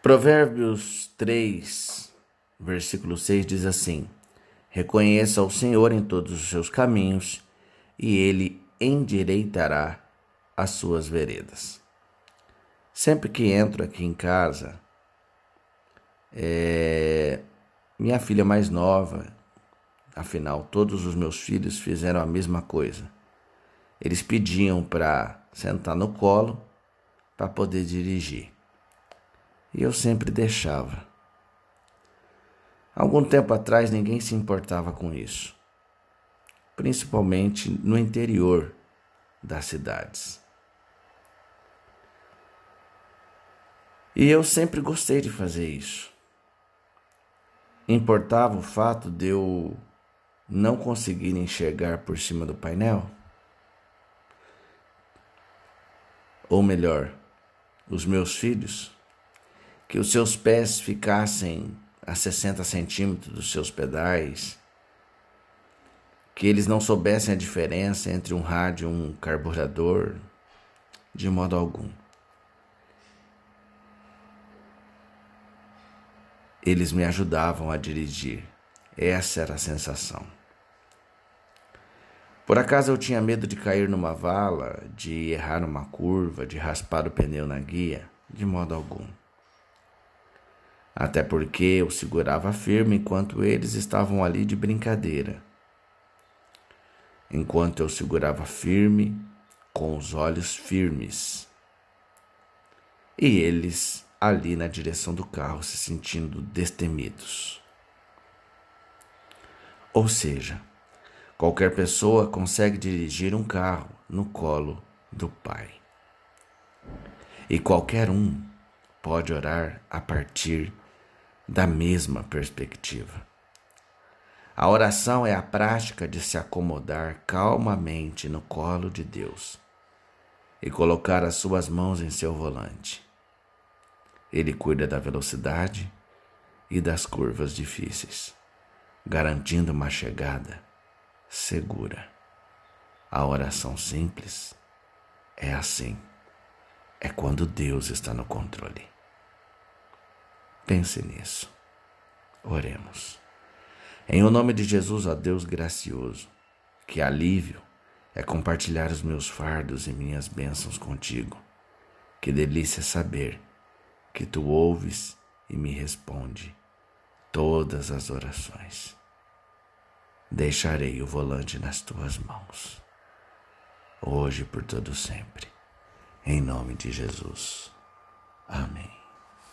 Provérbios 3, versículo 6 diz assim: Reconheça o Senhor em todos os seus caminhos, e ele endireitará as suas veredas. Sempre que entro aqui em casa, é, minha filha mais nova, afinal, todos os meus filhos fizeram a mesma coisa. Eles pediam para sentar no colo para poder dirigir. E eu sempre deixava. Algum tempo atrás ninguém se importava com isso, principalmente no interior das cidades. E eu sempre gostei de fazer isso. Importava o fato de eu não conseguir enxergar por cima do painel? Ou melhor, os meus filhos, que os seus pés ficassem a 60 centímetros dos seus pedais, que eles não soubessem a diferença entre um rádio e um carburador, de modo algum. Eles me ajudavam a dirigir. Essa era a sensação. Por acaso eu tinha medo de cair numa vala, de errar numa curva, de raspar o pneu na guia? De modo algum. Até porque eu segurava firme enquanto eles estavam ali de brincadeira. Enquanto eu segurava firme, com os olhos firmes. E eles ali na direção do carro, se sentindo destemidos. Ou seja, qualquer pessoa consegue dirigir um carro no colo do Pai. E qualquer um pode orar a partir da mesma perspectiva. A oração é a prática de se acomodar calmamente no colo de Deus e colocar as suas mãos em seu volante ele cuida da velocidade e das curvas difíceis, garantindo uma chegada segura. A oração simples é assim. É quando Deus está no controle. Pense nisso. Oremos. Em o nome de Jesus, ó Deus gracioso, que alívio é compartilhar os meus fardos e minhas bênçãos contigo. Que delícia saber que tu ouves e me responde todas as orações. Deixarei o volante nas tuas mãos, hoje por todo sempre, em nome de Jesus. Amém.